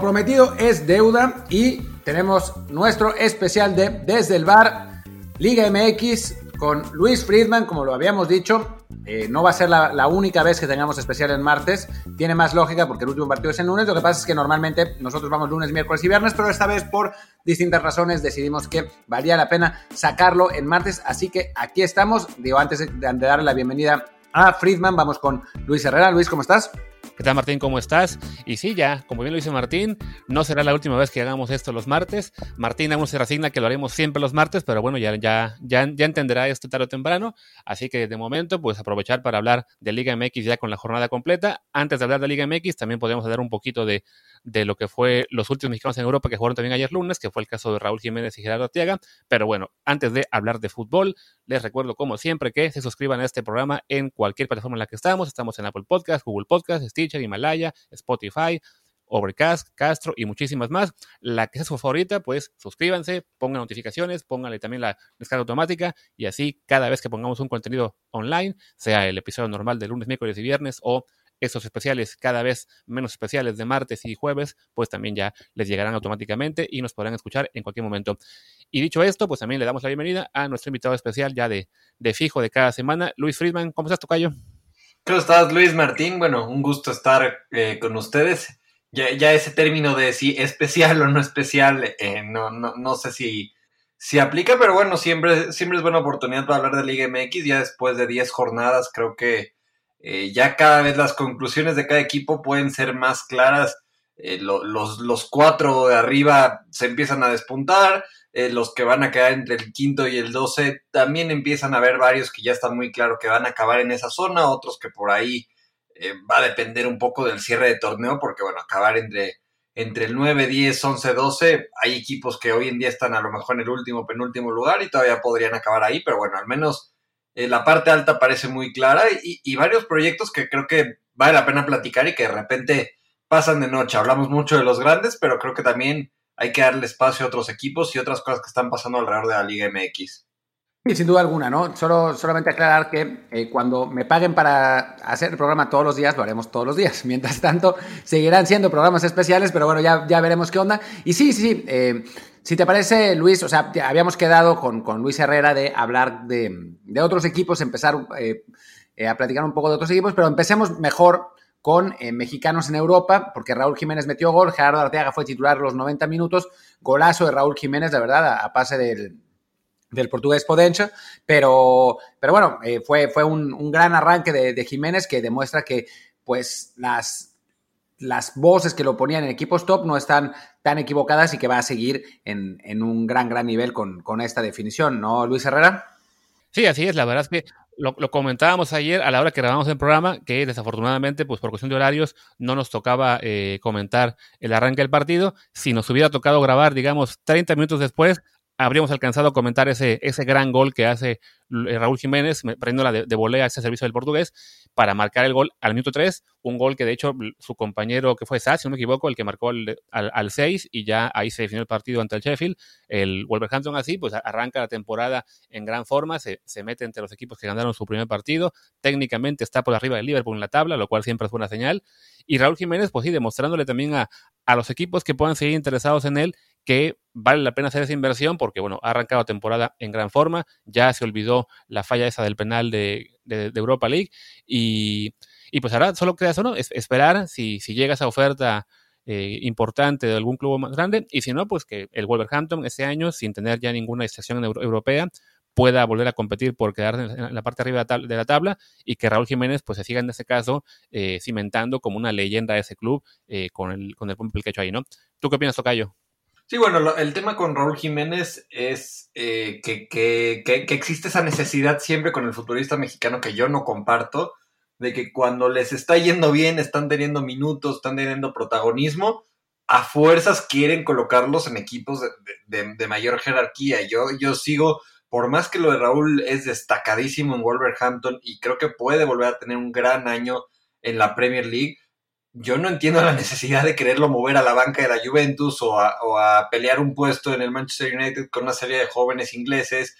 prometido es deuda y tenemos nuestro especial de Desde el Bar, Liga MX, con Luis Friedman, como lo habíamos dicho. Eh, no va a ser la, única vez que tengamos especial en martes. Tiene más lógica porque el último partido es en lunes. Lo que pasa es que normalmente nosotros vamos lunes, miércoles y viernes, pero esta vez por distintas razones decidimos que valía la pena sacarlo en martes. Así que aquí estamos. Digo, antes de, de darle la bienvenida a Friedman, vamos con Luis Herrera. Luis, ¿cómo estás? ¿Qué tal Martín? ¿Cómo estás? Y sí, ya, como bien lo dice Martín, no será la última vez que hagamos esto los martes. Martín aún se resigna que lo haremos siempre los martes, pero bueno, ya, ya, ya, ya entenderá esto tarde o temprano. Así que de momento, pues aprovechar para hablar de Liga MX ya con la jornada completa. Antes de hablar de Liga MX, también podemos hablar un poquito de, de lo que fue los últimos mexicanos en Europa que jugaron también ayer lunes, que fue el caso de Raúl Jiménez y Gerardo Arteaga. Pero bueno, antes de hablar de fútbol, les recuerdo como siempre que se suscriban a este programa en cualquier plataforma en la que estamos. Estamos en Apple Podcast, Google Podcast, Stitcher, Himalaya, Spotify, Overcast, Castro y muchísimas más. La que sea su favorita, pues suscríbanse, pongan notificaciones, pónganle también la descarga automática y así cada vez que pongamos un contenido online, sea el episodio normal de lunes, miércoles y viernes o estos especiales cada vez menos especiales de martes y jueves, pues también ya les llegarán automáticamente y nos podrán escuchar en cualquier momento. Y dicho esto, pues también le damos la bienvenida a nuestro invitado especial ya de, de fijo de cada semana, Luis Friedman. ¿Cómo estás, Tocayo? ¿Cómo estás, Luis Martín? Bueno, un gusto estar eh, con ustedes. Ya, ya, ese término de si especial o no especial, eh, no, no, no, sé si, si aplica, pero bueno, siempre, siempre es buena oportunidad para hablar de Liga MX. Ya después de 10 jornadas, creo que eh, ya cada vez las conclusiones de cada equipo pueden ser más claras. los, los cuatro de arriba se empiezan a despuntar eh, los que van a quedar entre el quinto y el doce, también empiezan a haber varios que ya están muy claro que van a acabar en esa zona, otros que por ahí eh, va a depender un poco del cierre de torneo, porque bueno, acabar entre, entre el 9, 10, 11, 12, hay equipos que hoy en día están a lo mejor en el último, penúltimo lugar y todavía podrían acabar ahí, pero bueno, al menos eh, la parte alta parece muy clara y, y varios proyectos que creo que vale la pena platicar y que de repente pasan de noche. Hablamos mucho de los grandes, pero creo que también hay que darle espacio a otros equipos y otras cosas que están pasando alrededor de la Liga MX. Sí, sin duda alguna, ¿no? Solo, solamente aclarar que eh, cuando me paguen para hacer el programa todos los días, lo haremos todos los días. Mientras tanto, seguirán siendo programas especiales, pero bueno, ya, ya veremos qué onda. Y sí, sí, sí. Eh, si te parece, Luis, o sea, habíamos quedado con, con Luis Herrera de hablar de, de otros equipos, empezar eh, a platicar un poco de otros equipos, pero empecemos mejor con eh, mexicanos en Europa, porque Raúl Jiménez metió gol, Gerardo Arteaga fue titular los 90 minutos, golazo de Raúl Jiménez, de verdad, a, pase del, del portugués Podencha, pero, pero bueno, eh, fue, fue un, gran arranque de, Jiménez que demuestra que pues las, las voces que lo ponían en equipos top no están tan equivocadas y que va a seguir en, en un gran, gran nivel con, con esta definición, ¿no, Luis Herrera? Sí, así es. La verdad es que lo, comentábamos ayer a la hora que grabamos el programa, que desafortunadamente, pues por cuestión de horarios, no nos tocaba eh, comentar el arranque del partido. Si nos hubiera tocado grabar, digamos, 30 minutos después, habríamos alcanzado a comentar ese, ese gran gol que hace eh, Raúl Jiménez, la de, de volea a ese servicio del portugués, para marcar el gol al minuto 3, un gol que de hecho su compañero que fue Sass, si no me equivoco, el que marcó al, al, 6 y ya ahí se definió el partido ante el Sheffield, el Wolverhampton así, pues arranca la temporada en gran forma, se, se mete entre los equipos que ganaron su primer partido, técnicamente está por arriba del Liverpool en la tabla, lo cual siempre es buena señal, y Raúl Jiménez, pues sí, demostrándole también a, a los equipos que puedan seguir interesados en él que vale la pena hacer esa inversión porque, bueno, ha arrancado temporada en gran forma, ya se olvidó la falla esa del penal de, Europa League y, pues ahora solo queda eso, ¿no? esperar si, si llega esa oferta eh, importante de algún club más grande y si no, pues que el Wolverhampton ese año, sin tener ya ninguna estación europea, pueda volver a competir por quedar en la parte arriba de la tabla y que Raúl Jiménez pues se siga en ese caso eh, cimentando como una leyenda de ese club eh, con el con el que ha hecho ahí, ¿no? ¿Tú qué opinas, Tocayo? Sí, bueno, el tema con Raúl Jiménez es eh, que, que, que, existe esa necesidad siempre con el futbolista mexicano que yo no comparto, de que cuando les está yendo bien, están teniendo minutos, están teniendo protagonismo, a fuerzas quieren colocarlos en equipos de, de, mayor jerarquía. Yo, yo sigo, por más que lo de Raúl es destacadísimo en Wolverhampton y creo que puede volver a tener un gran año en la Premier League, yo no entiendo la necesidad de quererlo mover a la banca de la Juventus o a, pelear un puesto en el Manchester United con una serie de jóvenes ingleses.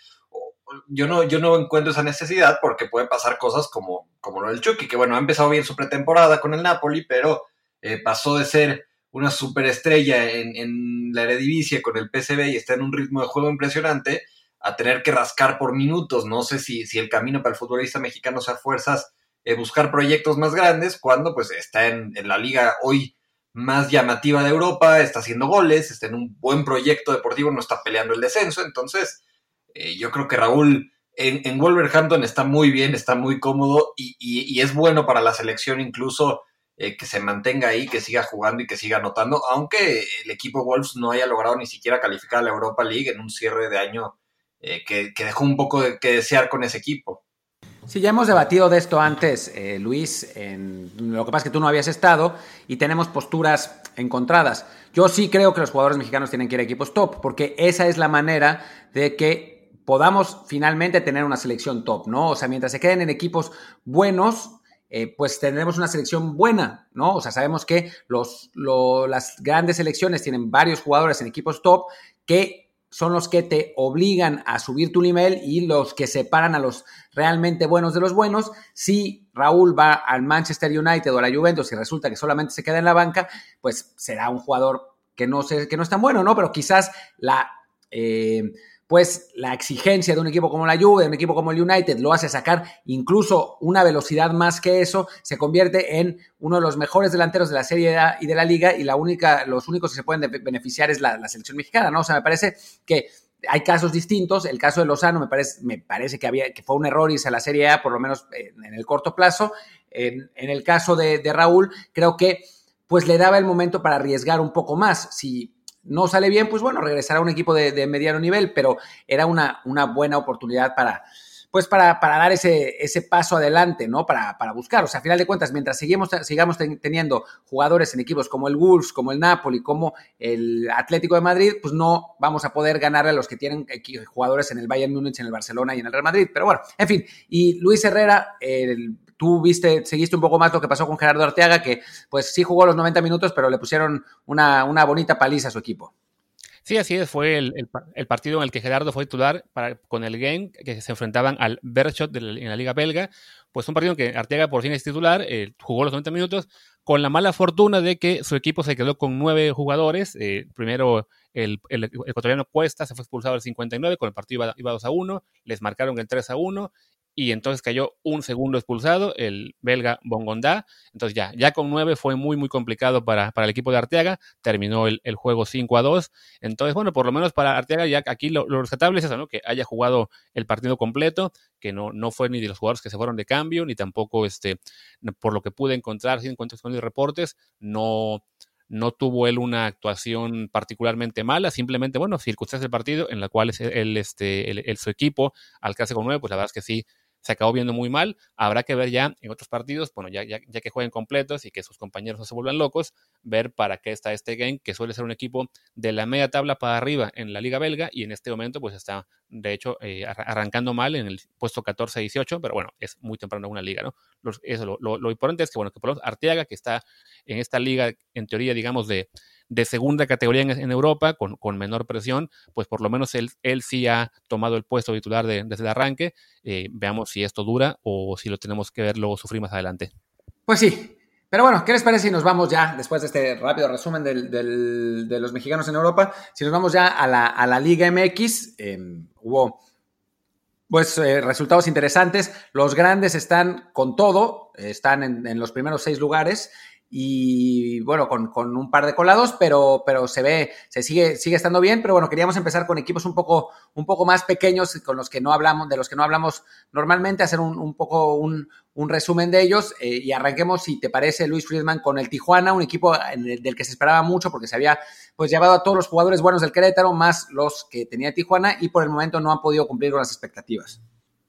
Yo no, yo no encuentro esa necesidad porque pueden pasar cosas como, como lo del Chucky, que bueno, ha empezado bien su pretemporada con el Napoli, pero eh, pasó de ser una superestrella en, en la Eredivisie con el PSV y está en un ritmo de juego impresionante, a tener que rascar por minutos. No sé si, si el camino para el futbolista mexicano sea fuerzas eh, buscar proyectos más grandes cuando pues está en, la liga hoy más llamativa de Europa, está haciendo goles, está en un buen proyecto deportivo, no está peleando el descenso. Entonces, eh, yo creo que Raúl en, Wolverhampton está muy bien, está muy cómodo y, y, y es bueno para la selección incluso eh, que se mantenga ahí, que siga jugando y que siga anotando, aunque el equipo Wolves no haya logrado ni siquiera calificar a la Europa League en un cierre de año que, que, dejó un poco de que desear con ese equipo. Sí, ya hemos debatido de esto antes, eh, Luis. En, lo que pasa es que tú no habías estado y tenemos posturas encontradas. Yo sí creo que los jugadores mexicanos tienen que ir a equipos top, porque esa es la manera de que podamos finalmente tener una selección top, ¿no? O sea, mientras se queden en equipos buenos, eh, pues tendremos una selección buena, ¿no? O sea, sabemos que los, lo, las grandes selecciones tienen varios jugadores en equipos top que son los que te obligan a subir tu nivel y los que separan a los realmente buenos de los buenos. Si Raúl va al Manchester United o a la Juventus y resulta que solamente se queda en la banca, pues será un jugador que no, sé, que no es tan bueno, ¿no? Pero quizás la... Eh, pues la exigencia de un equipo como la Juve, de un equipo como el United, lo hace sacar incluso una velocidad más que eso, se convierte en uno de los mejores delanteros de la Serie A y de la Liga y la única, los únicos que se pueden beneficiar es la, selección mexicana, ¿no? O sea, me parece que hay casos distintos. El caso de Lozano me parece, me parece que, había, que fue un error irse a la Serie A, por lo menos en, en el corto plazo. En, en el caso de, de, Raúl, creo que pues le daba el momento para arriesgar un poco más. Si no sale bien, pues bueno, regresar a un equipo de, mediano nivel, pero era una, una buena oportunidad para, pues para, para, dar ese, ese paso adelante, ¿no? Para, para, buscar. O sea, a final de cuentas, mientras seguimos, sigamos ten, teniendo jugadores en equipos como el Wolves, como el Napoli, como el Atlético de Madrid, pues no vamos a poder ganarle a los que tienen jugadores en el Bayern Múnich, en el Barcelona y en el Real Madrid. Pero bueno, en fin. Y Luis Herrera, el tú viste, seguiste un poco más lo que pasó con Gerardo Arteaga, que pues sí jugó los 90 minutos, pero le pusieron una, una bonita paliza a su equipo. Sí, así es, fue el, el, partido en el que Gerardo fue titular para, con el game, que se enfrentaban al Berchot en la Liga Belga. Pues un partido en que Arteaga por fin es titular, eh, jugó los 90 minutos, con la mala fortuna de que su equipo se quedó con nueve jugadores. Eh, primero el, el, ecuatoriano Cuesta se fue expulsado al 59, con el partido iba, iba 2 a 1, les marcaron el 3 a 1 y entonces cayó un segundo expulsado, el belga Bongondá. Entonces ya, ya con nueve fue muy, muy complicado para, para el equipo de Arteaga. Terminó el, el, juego 5 a 2. Entonces, bueno, por lo menos para Arteaga, ya aquí lo, lo rescatable es eso, ¿no? Que haya jugado el partido completo, que no, no fue ni de los jugadores que se fueron de cambio, ni tampoco, este, por lo que pude encontrar, sin encuentros con los reportes, no no tuvo él una actuación particularmente mala, simplemente, bueno, circunstancias del partido en la cual él, este, el, su equipo alcanza con nueve, pues la verdad es que sí, se acabó viendo muy mal. Habrá que ver ya en otros partidos, bueno, ya, ya, ya, que jueguen completos y que sus compañeros no se vuelvan locos, ver para qué está este game, que suele ser un equipo de la media tabla para arriba en la liga belga y en este momento pues está, de hecho, eh, arrancando mal en el puesto 14-18, pero bueno, es muy temprano en una liga, ¿no? Eso, lo, lo, lo, importante es que, bueno, que por Arteaga, que está en esta liga, en teoría, digamos, de de segunda categoría en, en Europa, con, con, menor presión, pues por lo menos él, él sí ha tomado el puesto titular de, desde el arranque. Eh, veamos si esto dura o si lo tenemos que ver luego sufrir más adelante. Pues sí. Pero bueno, ¿qué les parece si nos vamos ya, después de este rápido resumen del, del, de los mexicanos en Europa, si nos vamos ya a la, a la Liga MX? Eh, hubo pues eh, resultados interesantes. Los grandes están con todo, están en los primeros seis lugares y bueno, con, con, un par de colados, pero, pero se ve, se sigue, sigue estando bien, pero bueno, queríamos empezar con equipos un poco, un poco más pequeños, con los que no hablamos, de los que no hablamos normalmente, hacer un, un poco un, un, resumen de ellos, eh, y arranquemos, si te parece, Luis Friedman, con el Tijuana, un equipo el, del que se esperaba mucho, porque se había pues llevado a todos los jugadores buenos del Querétaro, más los que tenía Tijuana, y por el momento no han podido cumplir con las expectativas.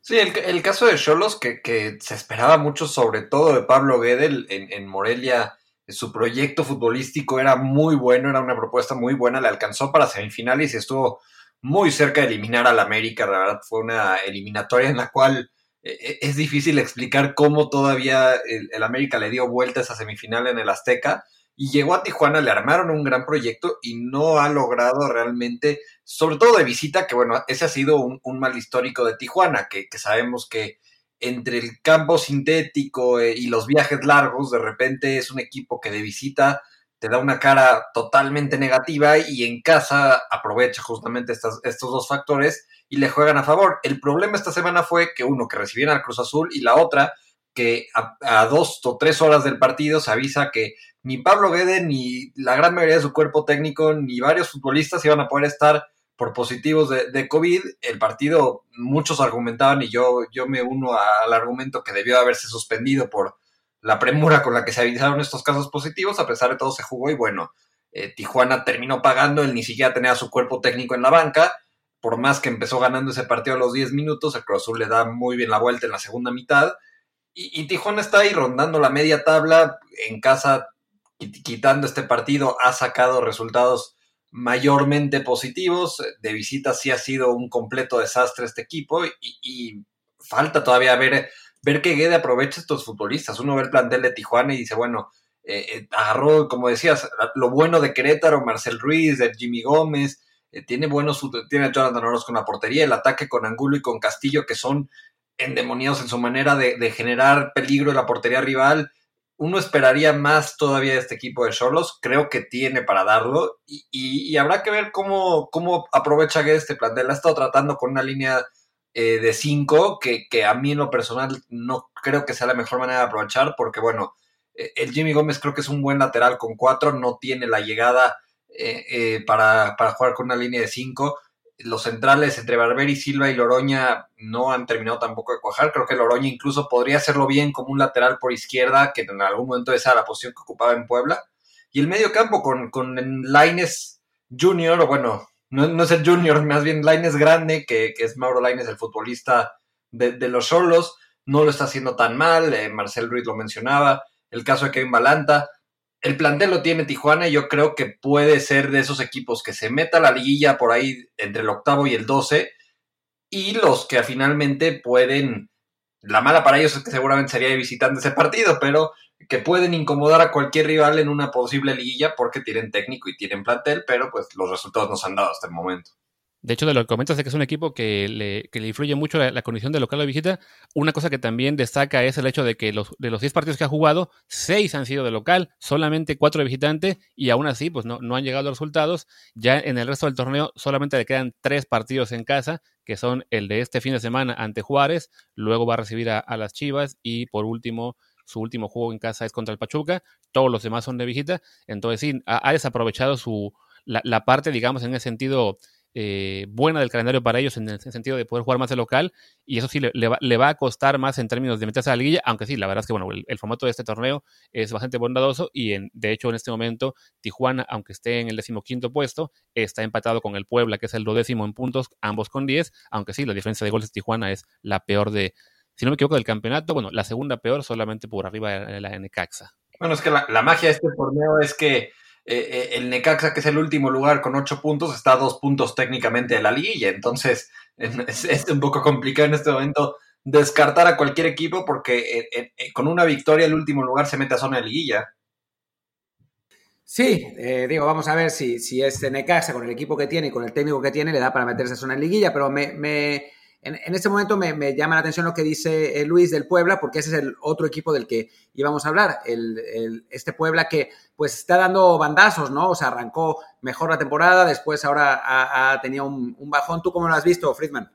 Sí, el, el caso de Cholos, que, que, se esperaba mucho, sobre todo de Pablo Guedel en, en, Morelia, su proyecto futbolístico era muy bueno, era una propuesta muy buena, le alcanzó para semifinales y estuvo muy cerca de eliminar al América, la verdad fue una eliminatoria en la cual eh, es difícil explicar cómo todavía el, el América le dio vuelta a esa semifinal en el Azteca, y llegó a Tijuana, le armaron un gran proyecto y no ha logrado realmente, sobre todo de visita, que bueno, ese ha sido un, un mal histórico de Tijuana, que, que, sabemos que entre el campo sintético eh, y los viajes largos, de repente es un equipo que de visita te da una cara totalmente negativa y en casa aprovecha justamente estos dos factores y le juegan a favor. El problema esta semana fue que uno, que recibieron al Cruz Azul y la otra, que a, dos o tres horas del partido se avisa que ni Pablo Guede, ni la gran mayoría de su cuerpo técnico, ni varios futbolistas iban a poder estar por positivos de, COVID. El partido, muchos argumentaban, y yo, yo me uno al argumento que debió haberse suspendido por la premura con la que se avisaron estos casos positivos, a pesar de todo se jugó y bueno, eh, Tijuana terminó pagando, él ni siquiera tenía su cuerpo técnico en la banca, por más que empezó ganando ese partido a los 10 minutos, el Cruz Azul le da muy bien la vuelta en la segunda mitad, y, y Tijuana está ahí rondando la media tabla, en casa, quitando este partido, ha sacado resultados mayormente positivos, de visita sí ha sido un completo desastre este equipo, y, falta todavía ver ver que Guede aprovecha estos futbolistas. Uno ve el plantel de Tijuana y dice, bueno, eh, eh, agarró, como decías, lo bueno de Querétaro, Marcel Ruiz, de Jimmy Gómez, eh, tiene buenos, tiene a Jonathan Orozco con la portería, el ataque con Angulo y con Castillo, que son endemoniados en su manera de, generar peligro en la portería rival. Uno esperaría más todavía de este equipo de Cholos, creo que tiene para darlo, y, habrá que ver cómo, cómo aprovecha Guede este plantel. Ha estado tratando con una línea eh, de 5 que, a mí en lo personal no creo que sea la mejor manera de aprovechar porque bueno, eh, el Jimmy Gómez creo que es un buen lateral con 4, no tiene la llegada eh, para, jugar con una línea de 5. Los centrales entre Barberi, Silva y Loroña no han terminado tampoco de cuajar. Creo que Loroña incluso podría hacerlo bien como un lateral por izquierda, que en algún momento esa era la posición que ocupaba en Puebla. Y el medio campo con, con Laines Junior, o bueno, no, es el junior, más bien Laines grande, que, es Mauro Laines, el futbolista de, los solos, no lo está haciendo tan mal, eh, Marcel Ruiz lo mencionaba, el caso de Kevin Balanta, el plantel lo tiene Tijuana y yo creo que puede ser de esos equipos que se meta la liguilla por ahí entre el octavo y el doce y los que finalmente pueden, la mala para ellos es que seguramente sería de visitante ese partido, pero que pueden incomodar a cualquier rival en una posible liguilla porque tienen técnico y tienen plantel, pero pues los resultados no se han dado hasta el momento. De hecho, de lo que comentas de que es un equipo que le, que le influye mucho la, condición de local o visita, una cosa que también destaca es el hecho de que los, de los 10 partidos que ha jugado, 6 han sido de local, solamente 4 de visitante, y aún así pues no, no han llegado los resultados. Ya en el resto del torneo solamente le quedan 3 partidos en casa, que son el de este fin de semana ante Juárez, luego va a recibir a, a las Chivas y por último su último juego en casa es contra el Pachuca, todos los demás son de visita, entonces sí, ha, desaprovechado su, la, parte, digamos, en ese sentido eh, buena del calendario para ellos, en el sentido de poder jugar más de local, y eso sí le, va, a costar más en términos de meterse a la liguilla, aunque sí, la verdad es que bueno, el, formato de este torneo es bastante bondadoso, y de hecho en este momento Tijuana, aunque esté en el decimoquinto puesto, está empatado con el Puebla, que es el duodécimo en puntos, ambos con 10, aunque sí, la diferencia de goles de Tijuana es la peor de, si no me equivoco, del campeonato. Bueno, la segunda peor solamente por arriba de la Necaxa. Bueno, es que la, magia de este torneo es que eh, eh, el Necaxa, que es el último lugar con ocho puntos, está a dos puntos técnicamente de la liguilla. Entonces, es, un poco complicado en este momento descartar a cualquier equipo porque eh, con una victoria el último lugar se mete a zona de liguilla. Sí, digo, vamos a ver si, si este Necaxa con el equipo que tiene y con el técnico que tiene le da para meterse a zona de liguilla, pero me, en, este momento me, llama la atención lo que dice eh, Luis del Puebla, porque ese es el otro equipo del que íbamos a hablar. El, este Puebla que pues está dando bandazos, ¿no? O sea, arrancó mejor la temporada, después ahora ha, tenido un, bajón. ¿Tú cómo lo has visto, Friedman?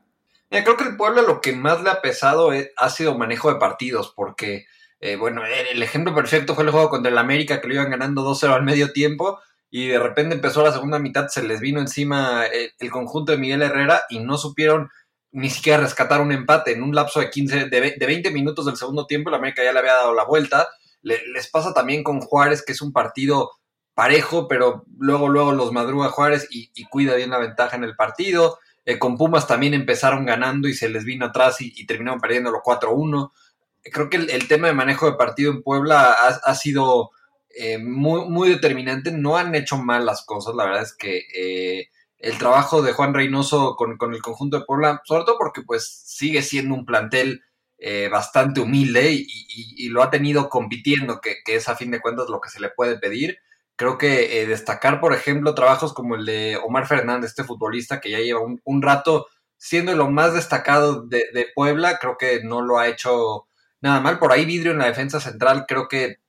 creo que el Puebla lo que más le ha pesado eh, ha sido manejo de partidos, porque, eh, bueno, el ejemplo perfecto fue el juego contra el América, que lo iban ganando 2-0 al medio tiempo, y de repente empezó la segunda mitad, se les vino encima el conjunto de Miguel Herrera y no supieron ni siquiera rescatar un empate en un lapso de 15, de, 20 minutos del segundo tiempo, la América ya le había dado la vuelta. les pasa también con Juárez, que es un partido parejo, pero luego, luego los madruga Juárez y, cuida bien la ventaja en el partido. Eh, con Pumas también empezaron ganando y se les vino atrás y, terminaron perdiendo los 4-1. Creo que el, tema de manejo de partido en Puebla ha, sido eh, muy, muy determinante. No han hecho mal las cosas, la verdad es que eh, el trabajo de Juan Reynoso con, el conjunto de Puebla, sobre todo porque pues sigue siendo un plantel eh, bastante humilde y, lo ha tenido compitiendo, que, es a fin de cuentas lo que se le puede pedir. Creo que eh, destacar, por ejemplo, trabajos como el de Omar Fernández, este futbolista que ya lleva un, rato siendo lo más destacado de, de, Puebla, creo que no lo ha hecho nada mal. Por ahí Vidrio en la defensa central, creo que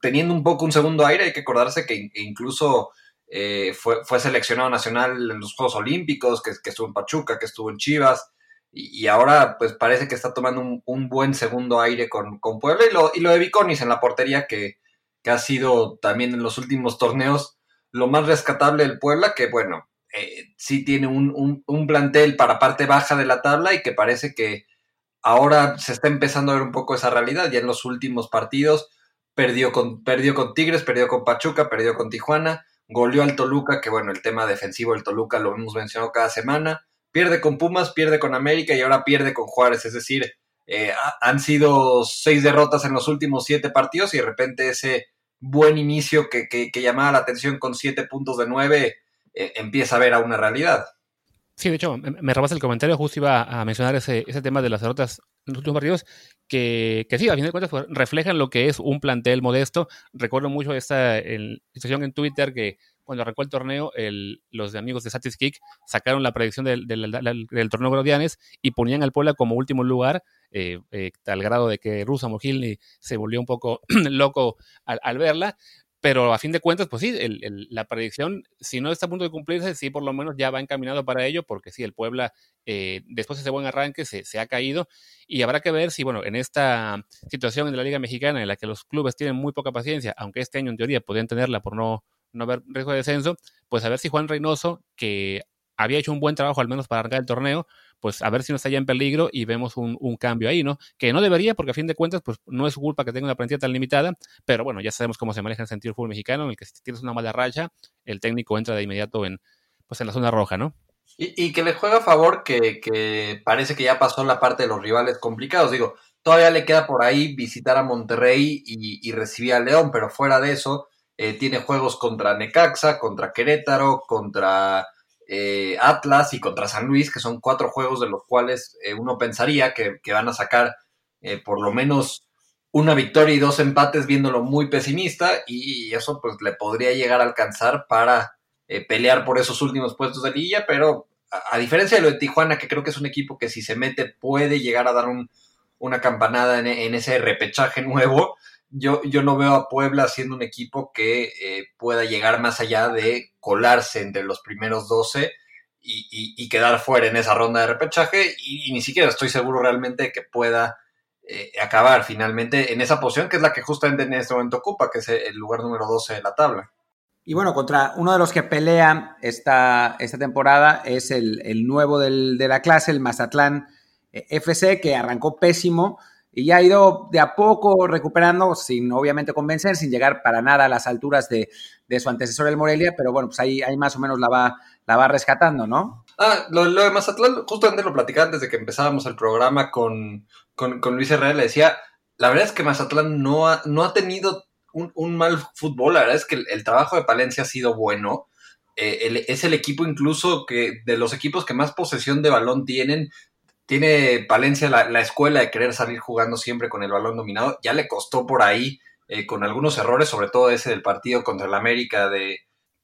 teniendo un poco un segundo aire. Hay que acordarse que incluso eh, fue, fue, seleccionado nacional en los Juegos Olímpicos, que, estuvo en Pachuca, que estuvo en Chivas, y, ahora pues parece que está tomando un, buen segundo aire con, con, Puebla, y lo, y lo de Viconis en la portería, que, que, ha sido también en los últimos torneos lo más rescatable del Puebla, que bueno, eh, sí tiene un, un, plantel para parte baja de la tabla y que parece que ahora se está empezando a ver un poco esa realidad, ya en los últimos partidos perdió con, perdió con Tigres, perdió con Pachuca, perdió con Tijuana, goleó al Toluca, que bueno, el tema defensivo del Toluca lo hemos mencionado cada semana, pierde con Pumas, pierde con América y ahora pierde con Juárez, es decir, eh, han sido seis derrotas en los últimos siete partidos y de repente ese buen inicio que, que, llamaba la atención con siete puntos de nueve eh, empieza a ver a una realidad. Sí, de hecho, me robas el comentario, justo iba a mencionar ese, ese tema de las derrotas en los últimos partidos, que, que sí, a fin de cuentas pues, reflejan lo que es un plantel modesto. Recuerdo mucho esta situación en Twitter que cuando arrancó el torneo, el, los amigos de Satis Kick sacaron la predicción del, torneo Grodianes y ponían al Puebla como último lugar, eh, eh, al grado de que Rusa Mojilny se volvió un poco loco al, verla pero a fin de cuentas, pues sí, la predicción, si no está a punto de cumplirse, sí por lo menos ya va encaminado para ello, porque sí, el Puebla, eh, después de ese buen arranque, se, ha caído. Y habrá que ver si, bueno, en esta situación en la Liga Mexicana en la que los clubes tienen muy poca paciencia, aunque este año en teoría podrían tenerla por no, no haber riesgo de descenso, pues a ver si Juan Reynoso, que había hecho un buen trabajo al menos para arrancar el torneo, pues a ver si no está ya en peligro y vemos un, cambio ahí, ¿no? Que no debería, porque a fin de cuentas, pues no es culpa que tenga una plantilla tan limitada, pero bueno, ya sabemos cómo se maneja el sentido fútbol mexicano, en el que si tienes una mala racha, el técnico entra de inmediato en, pues en la zona roja, ¿no? Y, que le juega a favor que, parece que ya pasó la parte de los rivales complicados. Digo, todavía le queda por ahí visitar a Monterrey y, recibir a León, pero fuera de eso, eh, tiene juegos contra Necaxa, contra Querétaro, contra eh, Atlas y contra San Luis, que son cuatro juegos de los cuales eh, uno pensaría que, van a sacar eh, por lo menos una victoria y dos empates viéndolo muy pesimista y eso pues le podría llegar a alcanzar para pelear por esos últimos puestos de liga, pero a, diferencia de lo de Tijuana, que creo que es un equipo que si se mete puede llegar a dar una campanada en ese repechaje nuevo, yo, yo no veo a Puebla siendo un equipo que eh, pueda llegar más allá de colarse entre los primeros 12 y, quedar fuera en esa ronda de repechaje y, ni siquiera estoy seguro realmente que pueda eh, acabar finalmente en esa posición que es la que justamente en este momento ocupa, que es el lugar número 12 de la tabla. Y bueno, contra uno de los que pelea esta, esta temporada es el, nuevo de la clase, el Mazatlán eh, FC, que arrancó pésimo y ya ha ido de a poco recuperando, sin obviamente convencer, sin llegar para nada a las alturas de, su antecesor el Morelia, pero bueno, pues ahí, ahí más o menos la va, la va rescatando, ¿no? Ah, lo, de Mazatlán, justamente lo platicaba antes de que empezábamos el programa con, con, Luis Herrera, le decía, la verdad es que Mazatlán no ha, no ha tenido un, mal fútbol, la verdad es que el, trabajo de Palencia ha sido bueno. Eh, es el equipo incluso que de los equipos que más posesión de balón tienen, tiene Palencia la, escuela de querer salir jugando siempre con el balón dominado. Ya le costó por ahí eh, con algunos errores, sobre todo ese del partido contra el América, de,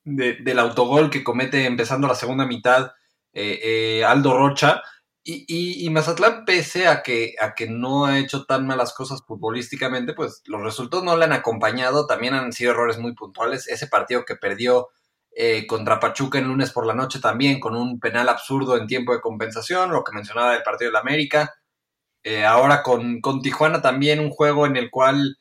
del autogol que comete empezando la segunda mitad eh, eh, Aldo Rocha. Y, y, Mazatlán, pese a que, a que no ha hecho tan malas cosas futbolísticamente, pues los resultados no le han acompañado. También han sido errores muy puntuales. Ese partido que perdió eh, contra Pachuca el lunes por la noche también, con un penal absurdo en tiempo de compensación, lo que mencionaba del partido de la América. Eh, ahora con, con, Tijuana también un juego en el cual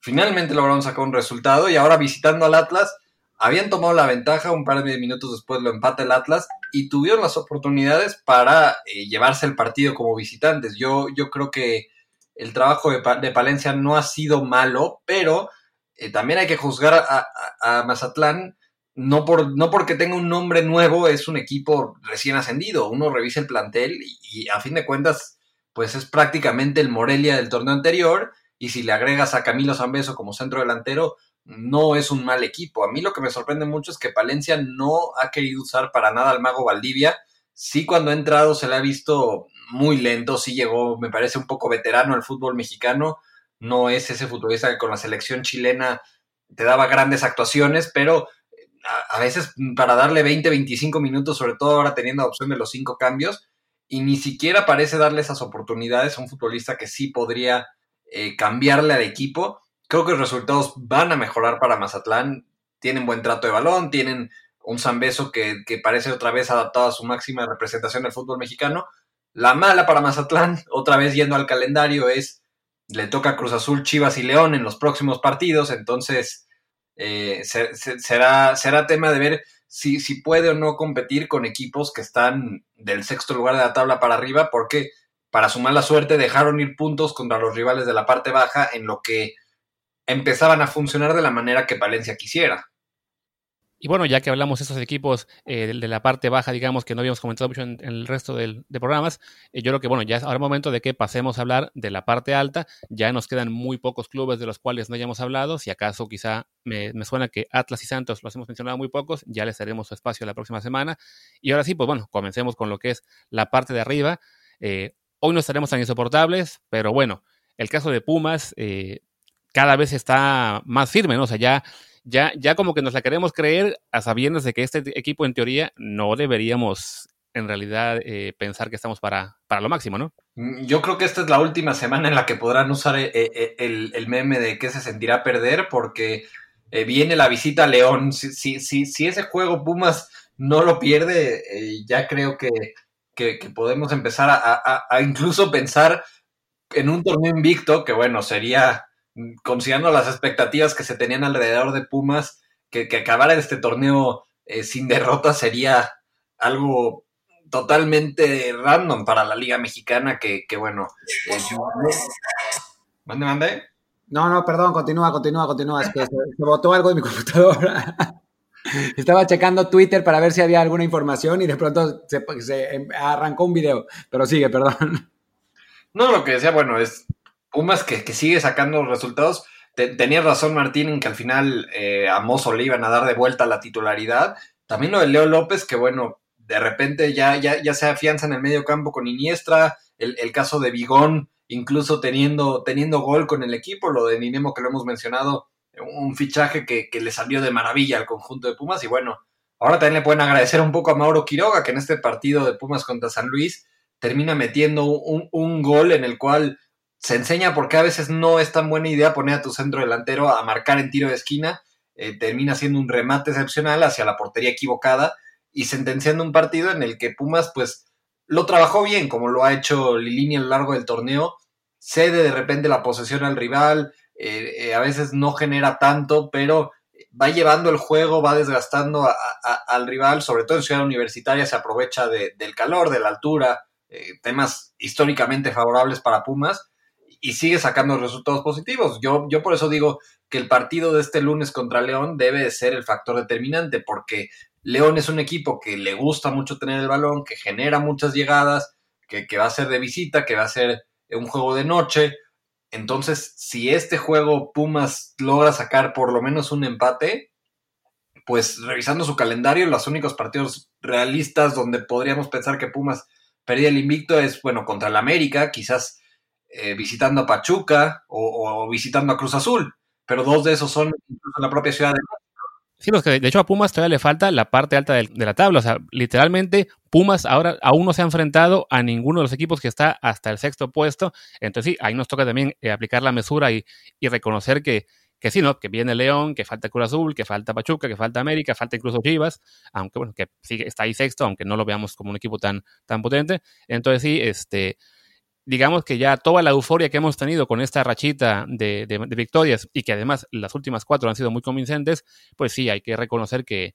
finalmente lograron sacar un resultado y ahora visitando al Atlas, habían tomado la ventaja, un par de minutos después lo empata el Atlas y tuvieron las oportunidades para eh, llevarse el partido como visitantes. Yo, yo creo que el trabajo de, de Palencia no ha sido malo, pero también hay que juzgar a, a Mazatlán no, por, no porque tenga un nombre nuevo es un equipo recién ascendido. Uno revisa el plantel y, a fin de cuentas, pues es prácticamente el Morelia del torneo anterior. Y si le agregas a Camilo Zambeso como centro delantero, no es un mal equipo. A mí lo que me sorprende mucho es que Palencia no ha querido usar para nada al mago Valdivia. Sí, cuando ha entrado se le ha visto muy lento, sí llegó, me parece un poco veterano al fútbol mexicano. No es ese futbolista que con la selección chilena te daba grandes actuaciones, pero a, veces para darle 20, 25 minutos, sobre todo ahora teniendo la opción de los cinco cambios, y ni siquiera parece darle esas oportunidades a un futbolista que sí podría eh, cambiarle al equipo. creo que los resultados van a mejorar para Mazatlán. Tienen buen trato de balón, tienen un Zambeso que, que parece otra vez adaptado a su máxima representación del fútbol mexicano. La mala para Mazatlán, otra vez yendo al calendario, es le toca Cruz Azul, Chivas y León en los próximos partidos, entonces eh, será, será tema de ver si, si puede o no competir con equipos que están del sexto lugar de la tabla para arriba, porque para su mala suerte dejaron ir puntos contra los rivales de la parte baja en lo que empezaban a funcionar de la manera que Valencia quisiera. Y bueno, ya que hablamos de esos equipos eh, de, la parte baja, digamos, que no habíamos comentado mucho en, el resto de programas, eh, yo creo que, bueno, ya es ahora momento de que pasemos a hablar de la parte alta. Ya nos quedan muy pocos clubes de los cuales no hayamos hablado. Si acaso quizá me, suena que Atlas y Santos los hemos mencionado muy pocos, ya les daremos su espacio la próxima semana. Y ahora sí, pues bueno, comencemos con lo que es la parte de arriba. Eh, hoy no estaremos tan insoportables, pero bueno, el caso de Pumas cada vez está más firme, ¿no? O sea, ya ya, ya como que nos la queremos creer a de que este equipo en teoría no deberíamos en realidad eh, pensar que estamos para, para lo máximo, ¿no? Mm, yo creo que esta es la última semana en la que podrán usar eh, eh, el, meme de que se sentirá perder porque viene la visita a León. Si, si, si, ese juego Pumas no lo pierde, ya creo que, que, podemos empezar a, a incluso pensar en un torneo invicto, que bueno, sería considerando las expectativas que se tenían alrededor de Pumas, que, que acabara este torneo eh, sin derrota sería algo totalmente random para la Liga Mexicana, que, bueno. Eh, ¿Mande, mande? No, no, perdón, continúa, continúa, continúa. Es que se, botó algo de mi computadora. Estaba checando Twitter para ver si había alguna información y de pronto se, se arrancó un video. Pero sigue, perdón. No, lo que decía, bueno, es Pumas que, sigue sacando resultados. tenía razón Martín en que al final eh, a Mozo le iban a dar de vuelta la titularidad. También lo de Leo López, que bueno, de repente ya, ya, ya se afianza en el medio campo con Iniestra, el, caso de Vigón, incluso teniendo, teniendo gol con el equipo, lo de Ninemo que lo hemos mencionado, un fichaje que, le salió de maravilla al conjunto de Pumas. Y bueno, ahora también le pueden agradecer un poco a Mauro Quiroga, que en este partido de Pumas contra San Luis termina metiendo un, un gol en el cual se enseña porque a veces no es tan buena idea poner a tu centro delantero a marcar en tiro de esquina, eh, termina siendo un remate excepcional hacia la portería equivocada y sentenciando un partido en el que Pumas pues lo trabajó bien como lo ha hecho Lilini a lo largo del torneo, cede de repente la posesión al rival, eh, eh, a veces no genera tanto, pero va llevando el juego, va desgastando al rival, sobre todo en Ciudad Universitaria se aprovecha del calor, de la altura, temas históricamente favorables para Pumas y sigue sacando resultados positivos. Yo, yo por eso digo que el partido de este lunes contra León debe de ser el factor determinante, porque León es un equipo que le gusta mucho tener el balón, que genera muchas llegadas, que, va a ser de visita, que va a ser un juego de noche. Entonces, si este juego Pumas logra sacar por lo menos un empate, pues revisando su calendario, los únicos partidos realistas donde podríamos pensar que Pumas perdía el invicto es, bueno, contra el América, quizás eh, visitando a Pachuca o, visitando a Cruz Azul, pero dos de esos son incluso en la propia ciudad de Sí, los que de hecho a Pumas todavía le falta la parte alta de, la tabla. O sea, literalmente Pumas ahora aún no se ha enfrentado a ninguno de los equipos que está hasta el sexto puesto. Entonces sí, ahí nos toca también eh, aplicar la mesura y, reconocer que, que sí, ¿no? Que viene León, que falta Cruz Azul, que falta Pachuca, que falta América, falta incluso Chivas, aunque bueno, que sí está ahí sexto, aunque no lo veamos como un equipo tan, tan potente. Entonces sí, este digamos que ya toda la euforia que hemos tenido con esta rachita de, victorias y que además las últimas cuatro han sido muy convincentes, pues sí, hay que reconocer que,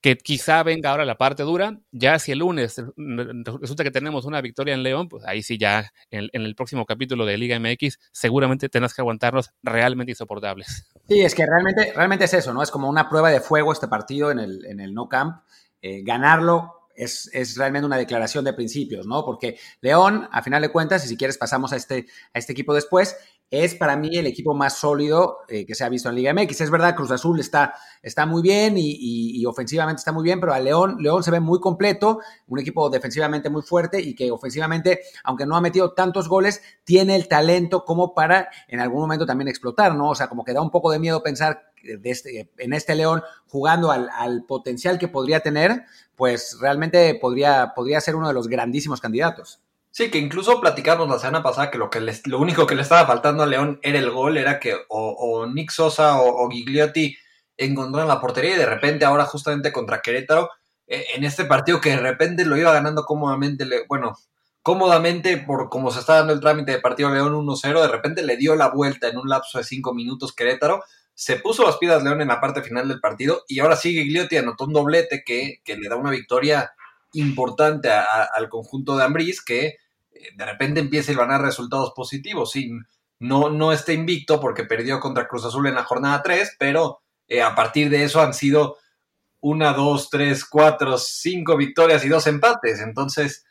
que quizá venga ahora la parte dura. Ya si el lunes resulta que tenemos una victoria en León, pues ahí sí ya en, el próximo capítulo de Liga MX seguramente tendrás que aguantarnos realmente insoportables. Sí, es que realmente, realmente es eso, ¿no? Es como una prueba de fuego este partido en el, en el No Camp. Eh, ganarlo es, realmente una declaración de principios, ¿no? Porque León, a final de cuentas, y si quieres pasamos a este, a este equipo después, es para mí el equipo más sólido eh, que se ha visto en Liga MX. Es verdad, Cruz Azul está, está muy bien y, ofensivamente está muy bien, pero a León, León se ve muy completo, un equipo defensivamente muy fuerte y que ofensivamente, aunque no ha metido tantos goles, tiene el talento como para en algún momento también explotar, ¿no? O sea, como que da un poco de miedo pensar este, en este León jugando al, al, potencial que podría tener, pues realmente podría, podría ser uno de los grandísimos candidatos. Sí, que incluso platicamos la semana pasada que lo, que lo único que le estaba faltando a León era el gol, era que o, Nick Sosa o, Gigliotti encontraron la portería y de repente ahora justamente contra Querétaro, eh, en este partido que de repente lo iba ganando cómodamente, bueno, cómodamente por como se está dando el trámite de partido León 1-0, de repente le dio la vuelta en un lapso de 5 minutos Querétaro, se puso las pidas León en la parte final del partido y ahora sigue Gigliotti anotó un doblete que, que le da una victoria importante al conjunto de Ambriz que de repente empieza a ganar resultados positivos. No, no está invicto porque perdió contra Cruz Azul en la jornada 3, pero eh, a partir de eso han sido una, dos, tres, cuatro, cinco victorias y dos empates. Entonces,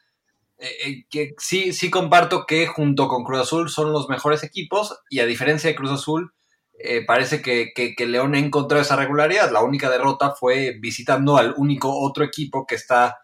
eh, eh, que sí, sí comparto que junto con Cruz Azul son los mejores equipos y a diferencia de Cruz Azul, parece que, que, que, León encontró esa regularidad. La única derrota fue visitando al único otro equipo que está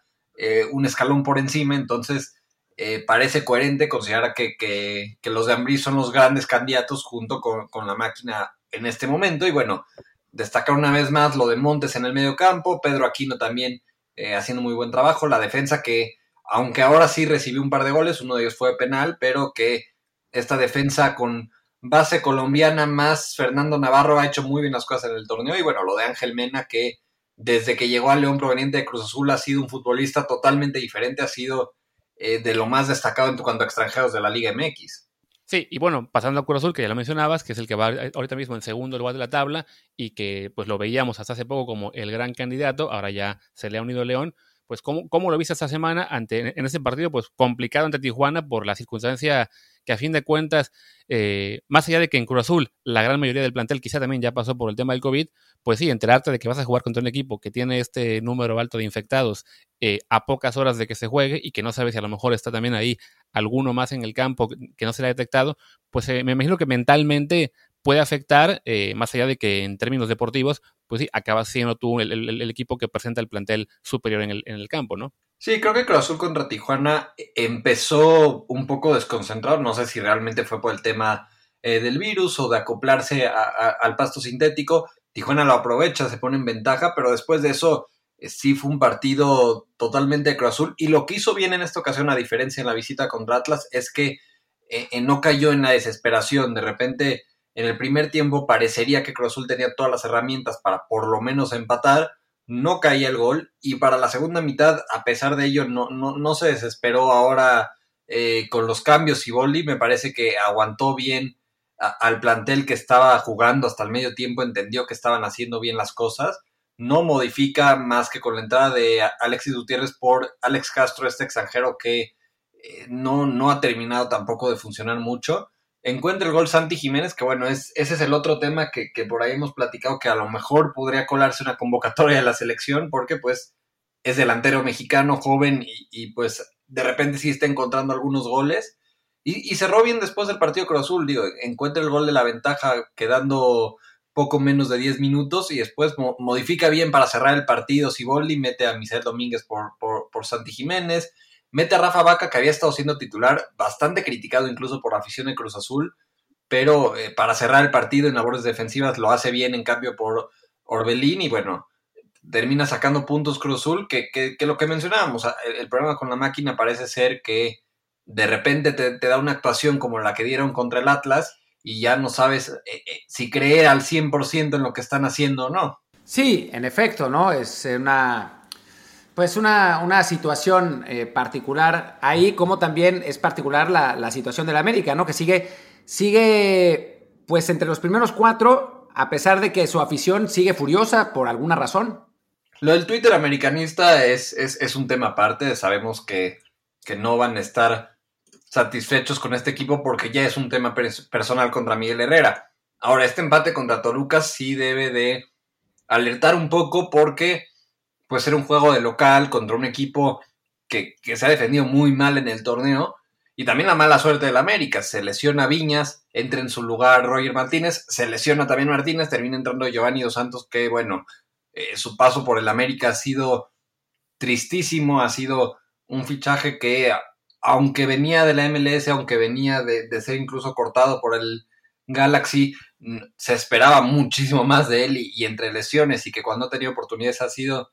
un escalón por encima. Entonces, eh, parece coherente considerar que, que, los de Ambrí son los grandes candidatos junto con, la máquina en este momento. Y bueno, destacar una vez más lo de Montes en el medio campo, Pedro Aquino también eh, haciendo muy buen trabajo, la defensa que, aunque ahora sí recibió un par de goles, uno de ellos fue penal, pero que esta defensa con base colombiana más Fernando Navarro ha hecho muy bien las cosas en el torneo. Y bueno, lo de Ángel Mena que desde que llegó a León proveniente de Cruz Azul ha sido un futbolista totalmente diferente, ha sido eh, de lo más destacado en cuanto a extranjeros de la Liga MX. Sí, y bueno, pasando a Cruz Azul, que ya lo mencionabas, que es el que va ahorita mismo en segundo lugar de la tabla y que pues lo veíamos hasta hace poco como el gran candidato, ahora ya se le ha unido León, pues ¿cómo, cómo lo viste esta semana ante, en ese partido? Pues complicado ante Tijuana por la circunstancia que a fin de cuentas, eh, más allá de que en Cruz Azul la gran mayoría del plantel quizá también ya pasó por el tema del COVID, pues sí, enterarte de que vas a jugar contra un equipo que tiene este número alto de infectados eh, a pocas horas de que se juegue y que no sabes si a lo mejor está también ahí alguno más en el campo que no se ha detectado, pues eh, me imagino que mentalmente puede afectar, más allá de que en términos deportivos, pues sí, acabas siendo tú el, equipo que presenta el plantel superior en el, en el campo, ¿no? Sí, creo que Cruz Azul contra Tijuana empezó un poco desconcentrado. No sé si realmente fue por el tema eh, del virus o de acoplarse al pasto sintético. Tijuana lo aprovecha, se pone en ventaja, pero después de eso eh, sí fue un partido totalmente de Cruz Azul. Y lo que hizo bien en esta ocasión, a diferencia en la visita contra Atlas, es que eh, no cayó en la desesperación. De repente, en el primer tiempo parecería que Cruz Azul tenía todas las herramientas para por lo menos empatar no caía el gol y para la segunda mitad, a pesar de ello, no, no, no se desesperó ahora eh, con los cambios y Boldi me parece que aguantó bien al plantel que estaba jugando hasta el medio tiempo, entendió que estaban haciendo bien las cosas, no modifica más que con la entrada de Alexis Gutiérrez por Alex Castro, este extranjero que eh, no, no ha terminado tampoco de funcionar mucho encuentra el gol Santi Jiménez, que bueno, es, ese es el otro tema que, por ahí hemos platicado que a lo mejor podría colarse una convocatoria de la selección, porque pues es delantero mexicano, joven, y, pues de repente sí está encontrando algunos goles. Y, cerró bien después del partido Cruz Azul, digo, encuentra el gol de la ventaja quedando poco menos de 10 minutos y después modifica bien para cerrar el partido Siboldi, mete a Misael Domínguez por, por, por Santi Jiménez, Mete a Rafa Vaca, que había estado siendo titular, bastante criticado incluso por la afición de Cruz Azul, pero eh, para cerrar el partido en labores defensivas lo hace bien en cambio por Orbelín y bueno, termina sacando puntos Cruz Azul, que, que, lo que mencionábamos, el, problema con la máquina parece ser que de repente te, da una actuación como la que dieron contra el Atlas y ya no sabes eh, eh, si creer al 100% en lo que están haciendo o no. Sí, en efecto, ¿no? Es una pues una, una situación eh, particular ahí, como también es particular la, la, situación del América, ¿no? Que sigue, sigue, pues entre los primeros cuatro, a pesar de que su afición sigue furiosa por alguna razón. Lo del Twitter americanista es, es, un tema aparte, sabemos que, que, no van a estar satisfechos con este equipo porque ya es un tema personal contra Miguel Herrera. Ahora, este empate contra Toluca sí debe de alertar un poco porque puede ser un juego de local contra un equipo que, se ha defendido muy mal en el torneo. Y también la mala suerte del América. Se lesiona Viñas, entra en su lugar Roger Martínez, se lesiona también Martínez, termina entrando Giovanni Dos Santos, que bueno, eh, su paso por el América ha sido tristísimo, ha sido un fichaje que, aunque venía de la MLS, aunque venía de, ser incluso cortado por el Galaxy, se esperaba muchísimo más de él y, y entre lesiones y que cuando ha tenido oportunidades ha sido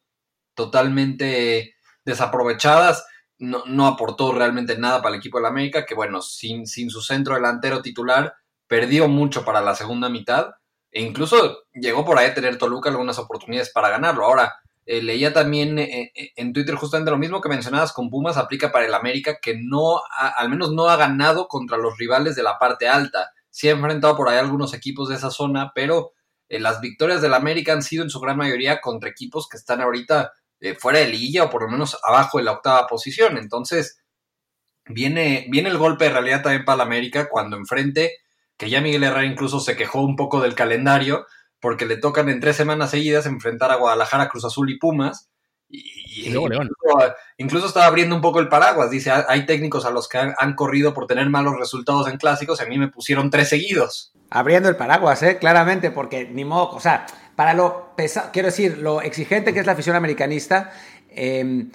totalmente desaprovechadas. no, no, aportó realmente nada para el equipo del América, que bueno, sin, sin su centro delantero titular, perdió mucho para la segunda mitad, e incluso llegó por ahí a tener Toluca algunas oportunidades para ganarlo. Ahora, eh, leía también eh, eh, en Twitter justamente lo mismo que mencionabas con Pumas, aplica para el América, que no, al menos no ha ganado contra los rivales de la parte alta. Sí ha enfrentado por ahí algunos equipos de esa zona, pero las victorias del América han sido en su gran mayoría contra equipos que están ahorita fuera de liguilla o por lo menos abajo de la octava posición. Entonces, viene, viene el golpe de realidad también para el América cuando enfrente, que ya Miguel Herrera incluso se quejó un poco del calendario, porque le tocan en tres semanas seguidas enfrentar a Guadalajara, Cruz Azul y Pumas. Y, luego León. Incluso, estaba abriendo un poco el paraguas. Dice, hay técnicos a los que han, corrido por tener malos resultados en clásicos y a mí me pusieron tres seguidos. Abriendo el paraguas, ¿eh? claramente, porque ni modo, o sea, para lo pesado, quiero decir, lo exigente que es la afición americanista, eh,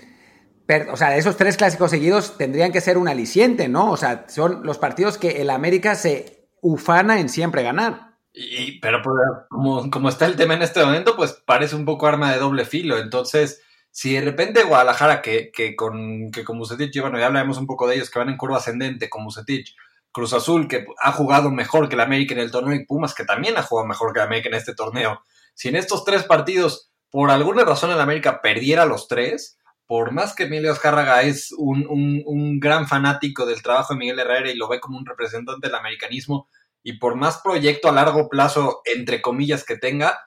o sea, esos tres clásicos seguidos tendrían que ser un aliciente, ¿no? O sea, son los partidos que el América se ufana en siempre ganar. Y, pero pues, como, como, está el tema en este momento, pues parece un poco arma de doble filo. Entonces, si de repente Guadalajara, que, que con que con Musetich, bueno, ya hablaremos un poco de ellos, que van en curva ascendente con Musetich, Cruz Azul, que ha jugado mejor que el América en el torneo, y Pumas, que también ha jugado mejor que el América en este torneo. Si en estos tres partidos, por alguna razón, el América perdiera los tres, por más que Emilio Azcárraga es un, un, un gran fanático del trabajo de Miguel Herrera y lo ve como un representante del americanismo, y por más proyecto a largo plazo, entre comillas, que tenga,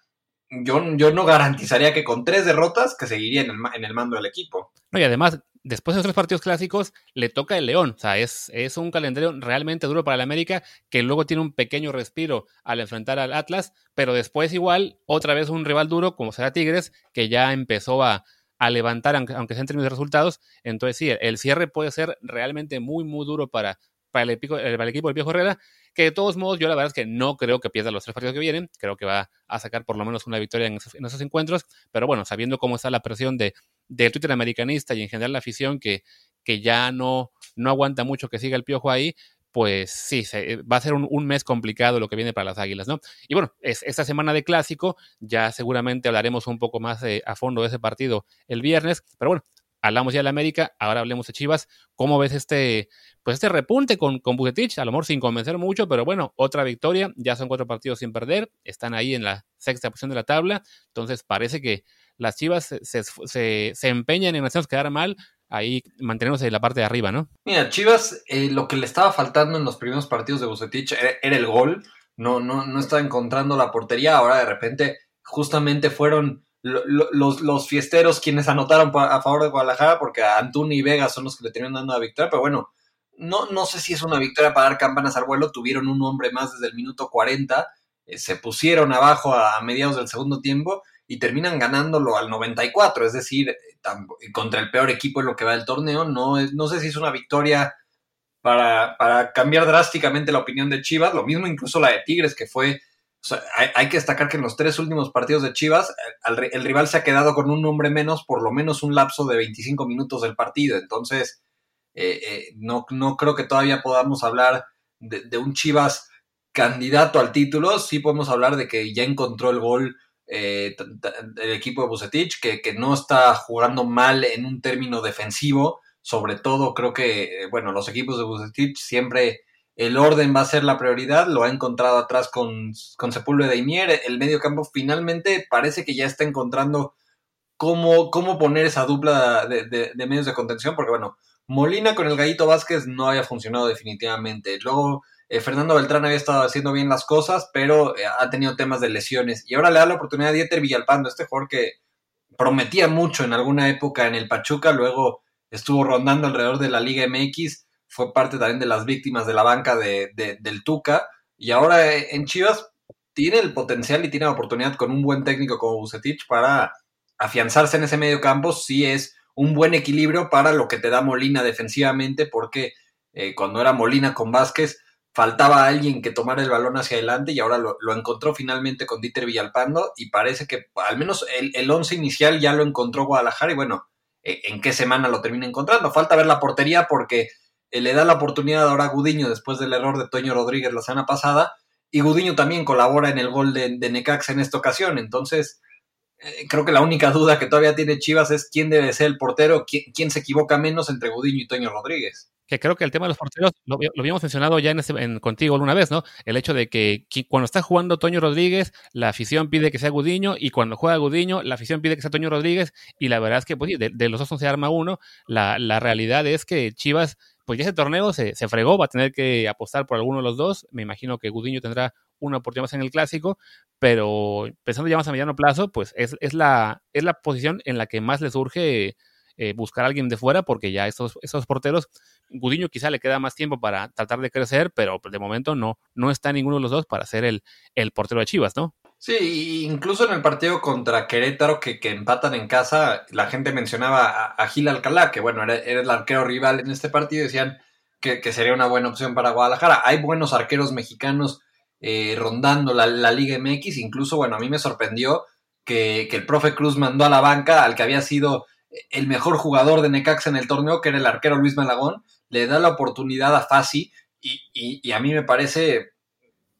yo, yo no garantizaría que con tres derrotas que seguiría en el, en el mando del equipo. No, y además, después de los tres partidos clásicos, le toca el León. O sea, es, es un calendario realmente duro para el América, que luego tiene un pequeño respiro al enfrentar al Atlas, pero después igual, otra vez un rival duro, como será Tigres, que ya empezó a, a levantar, aunque, aunque sea en términos de resultados. Entonces sí, el cierre puede ser realmente muy, muy duro para, para el, equipo, el, equipo del viejo Herrera, que de todos modos yo la verdad es que no creo que pierda los tres partidos que vienen, creo que va a sacar por lo menos una victoria en esos, encuentros, pero bueno, sabiendo cómo está la presión de, del Twitter americanista y en general la afición que, que ya no, no aguanta mucho que siga el piojo ahí, pues sí, va a ser un, mes complicado lo que viene para las Águilas, ¿no? Y bueno, es, esta semana de clásico, ya seguramente hablaremos un poco más a fondo de ese partido el viernes, pero bueno, hablamos ya de la América, ahora hablemos de Chivas. ¿Cómo ves este, pues este repunte con, con Bucetich? A lo mejor sin convencer mucho, pero bueno, otra victoria. Ya son cuatro partidos sin perder. Están ahí en la sexta posición de la tabla. Entonces parece que las Chivas se, se, empeñan en hacernos quedar mal. Ahí mantenerse en la parte de arriba, ¿no? Mira, Chivas, eh, lo que le estaba faltando en los primeros partidos de Bucetich era, el gol. No, no, no estaba encontrando la portería. Ahora de repente, justamente fueron los, los fiesteros quienes anotaron a favor de Guadalajara, porque a y Vega son los que le tenían dando la victoria, pero bueno, no, no sé si es una victoria para dar campanas al vuelo, tuvieron un hombre más desde el minuto 40, eh, se pusieron abajo a, mediados del segundo tiempo y terminan ganándolo al 94, es decir, contra el peor equipo en lo que va del torneo, no, no sé si es una victoria para, para cambiar drásticamente la opinión de Chivas, lo mismo incluso la de Tigres, que fue hay, que destacar que en los tres últimos partidos de Chivas, el, rival se ha quedado con un hombre menos por lo menos un lapso de 25 minutos del partido. Entonces, eh, eh, no, no, creo que todavía podamos hablar de, un Chivas candidato al título. Sí podemos hablar de que ya encontró el gol eh, el equipo de Bucetich, que, que, no está jugando mal en un término defensivo. Sobre todo, creo que, bueno, los equipos de Bucetich siempre el orden va a ser la prioridad, lo ha encontrado atrás con, con Sepúlveda de Imier, el medio campo finalmente parece que ya está encontrando cómo, cómo poner esa dupla de, medios de contención, porque bueno, Molina con el Gallito Vázquez no había funcionado definitivamente, luego eh, Fernando Beltrán había estado haciendo bien las cosas, pero eh, ha tenido temas de lesiones, y ahora le da la oportunidad a Dieter Villalpando, este jugador que prometía mucho en alguna época en el Pachuca, luego estuvo rondando alrededor de la Liga MX, fue parte también de las víctimas de la banca de, del Tuca, y ahora en Chivas tiene el potencial y tiene la oportunidad con un buen técnico como Bucetich para afianzarse en ese medio campo, si es un buen equilibrio para lo que te da Molina defensivamente, porque eh, cuando era Molina con Vázquez, faltaba alguien que tomara el balón hacia adelante y ahora lo, encontró finalmente con Dieter Villalpando y parece que al menos el, el once inicial ya lo encontró Guadalajara y bueno, eh, ¿en qué semana lo termina encontrando? Falta ver la portería porque eh, le da la oportunidad ahora a Gudiño después del error de Toño Rodríguez la semana pasada, y Gudiño también colabora en el gol de, de Necaxa en esta ocasión. Entonces, eh, creo que la única duda que todavía tiene Chivas es quién debe ser el portero, quién, se equivoca menos entre Gudiño y Toño Rodríguez. Que creo que el tema de los porteros lo, habíamos mencionado ya en, contigo alguna vez, ¿no? El hecho de que, cuando está jugando Toño Rodríguez, la afición pide que sea Gudiño y cuando juega Gudiño, la afición pide que sea Toño Rodríguez y la verdad es que pues, de, los dos se arma uno. La, la realidad es que Chivas pues ya ese torneo se, se, fregó, va a tener que apostar por alguno de los dos. Me imagino que Gudiño tendrá una oportunidad más en el clásico, pero pensando ya más a mediano plazo, pues es, es, la, es la posición en la que más le surge eh, buscar a alguien de fuera, porque ya estos, estos porteros, Gudiño quizá le queda más tiempo para tratar de crecer, pero de momento no, no está ninguno de los dos para ser el, el portero de Chivas, ¿no? Sí, incluso en el partido contra Querétaro que, que empatan en casa, la gente mencionaba a, Gil Alcalá, que bueno, era, el arquero rival en este partido, decían que, que, sería una buena opción para Guadalajara. Hay buenos arqueros mexicanos eh, rondando la, Liga MX. Incluso, bueno, a mí me sorprendió que, el profe Cruz mandó a la banca al que había sido el mejor jugador de Necaxa en el torneo, que era el arquero Luis Malagón, le da la oportunidad a Fasi y, a mí me parece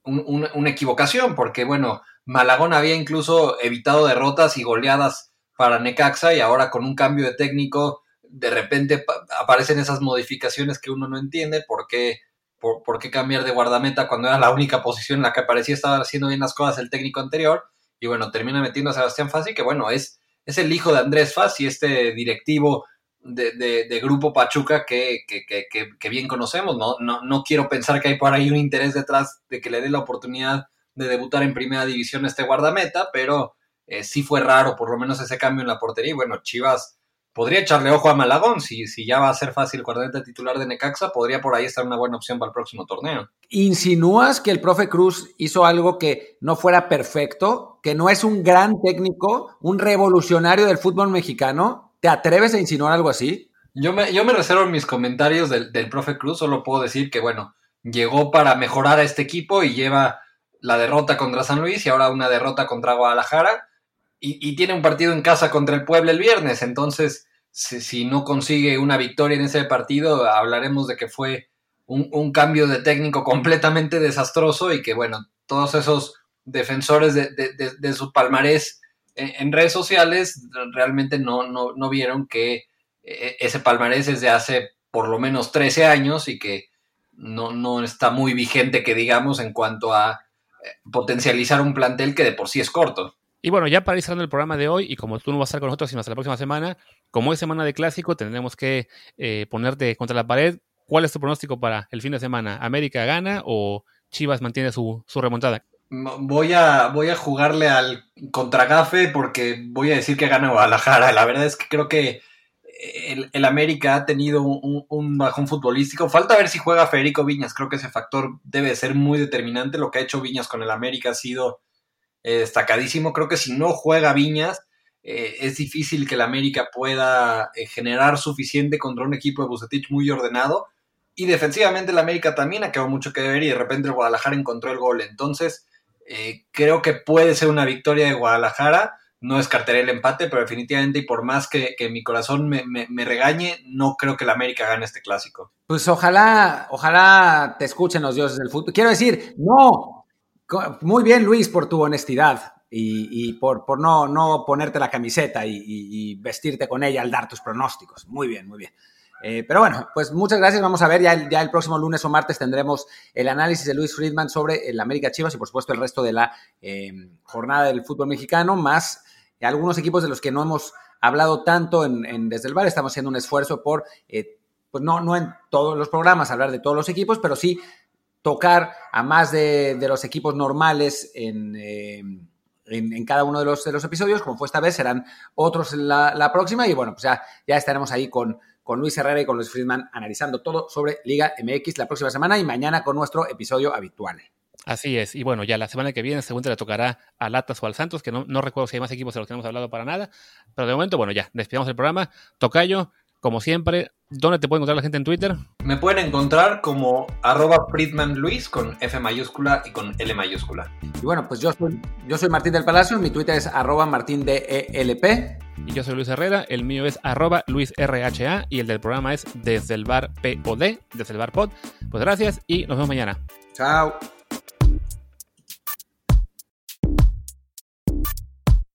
una equivocación, porque bueno, Malagón había incluso evitado derrotas y goleadas para Necaxa y ahora con un cambio de técnico de repente aparecen esas modificaciones que uno no entiende, por qué por, qué cambiar de guardameta cuando era la única posición en la que parecía estar haciendo bien las cosas el técnico anterior. Y bueno, termina metiendo a Sebastián Fassi, que bueno, es, es el hijo de Andrés Fassi, este directivo de, Grupo Pachuca que, que, bien conocemos. ¿no? No, no quiero pensar que hay por ahí un interés detrás de que le dé la oportunidad de debutar en primera división este guardameta, pero eh, sí fue raro por lo menos ese cambio en la portería. Y bueno, Chivas podría echarle ojo a Malagón, si, si ya va a ser fácil guardameta titular de Necaxa, podría por ahí estar una buena opción para el próximo torneo. ¿Insinúas que el profe Cruz hizo algo que no fuera perfecto, que no es un gran técnico, un revolucionario del fútbol mexicano? ¿Te atreves a insinuar algo así? Yo me, yo me reservo mis comentarios del, profe Cruz, solo puedo decir que, bueno, llegó para mejorar a este equipo y lleva la derrota contra San Luis y ahora una derrota contra Guadalajara y, tiene un partido en casa contra el Puebla el viernes, entonces si, no consigue una victoria en ese partido, hablaremos de que fue un, cambio de técnico completamente desastroso y que bueno, todos esos defensores de, su palmarés en, redes sociales realmente no, no, vieron que eh, ese palmarés es de hace por lo menos 13 años y que no, no está muy vigente que digamos en cuanto a eh, potencializar un plantel que de por sí es corto. Y bueno, ya para ir cerrando el programa de hoy, y como tú no vas a estar con nosotros sino hasta la próxima semana, como es semana de clásico, tendremos que eh, ponerte contra la pared. ¿Cuál es tu pronóstico para el fin de semana? ¿América gana o Chivas mantiene su, remontada? Voy a, voy a jugarle al contragafe porque voy a decir que gana Guadalajara. La verdad es que creo que el, América ha tenido un, un, bajón futbolístico. Falta ver si juega Federico Viñas. Creo que ese factor debe ser muy determinante. Lo que ha hecho Viñas con el América ha sido eh, destacadísimo. Creo que si no juega Viñas, eh, es difícil que el América pueda eh, generar suficiente contra un equipo de Bucetich muy ordenado. Y defensivamente el América también ha quedado mucho que ver y de repente el Guadalajara encontró el gol. Entonces, creo que puede ser una victoria de Guadalajara. No descartaré el empate, pero definitivamente, y por más que, mi corazón me, me, regañe, no creo que el América gane este clásico. Pues ojalá, ojalá te escuchen los dioses del fútbol. Quiero decir, no, muy bien, Luis, por tu honestidad y, por, no, ponerte la camiseta y, vestirte con ella al dar tus pronósticos. Muy bien, muy bien. Eh, pero bueno, pues muchas gracias. Vamos a ver, ya el, ya el próximo lunes o martes tendremos el análisis de Luis Friedman sobre el América Chivas y por supuesto el resto de la eh, jornada del fútbol mexicano, más algunos equipos de los que no hemos hablado tanto en, desde el bar. Estamos haciendo un esfuerzo por, eh, pues no en todos los programas hablar de todos los equipos, pero sí tocar a más de, los equipos normales eh, en, en, cada uno de los, episodios, como fue esta vez, serán otros en la, próxima y bueno, pues ya, ya estaremos ahí con, con Luis Herrera y con Luis Friedman analizando todo sobre Liga MX la próxima semana y mañana con nuestro episodio habitual. Así es, y bueno, ya la semana que viene según le tocará a Latas o al Santos, que no, no recuerdo si hay más equipos de los que hemos hablado para nada, pero de momento, bueno, ya, despidamos el programa. Tocayo, como siempre, ¿dónde te puede encontrar la gente en Twitter? Me pueden encontrar como arroba Friedman Luis con F mayúscula y con L mayúscula. Y bueno, pues yo soy, yo soy Martín del Palacio, mi Twitter es arroba Martín de ELP. Y yo soy Luis Herrera, el mío es arroba Luis RHA y el del programa es desde el bar POD, desde el bar POD. Pues gracias y nos vemos mañana. Chao.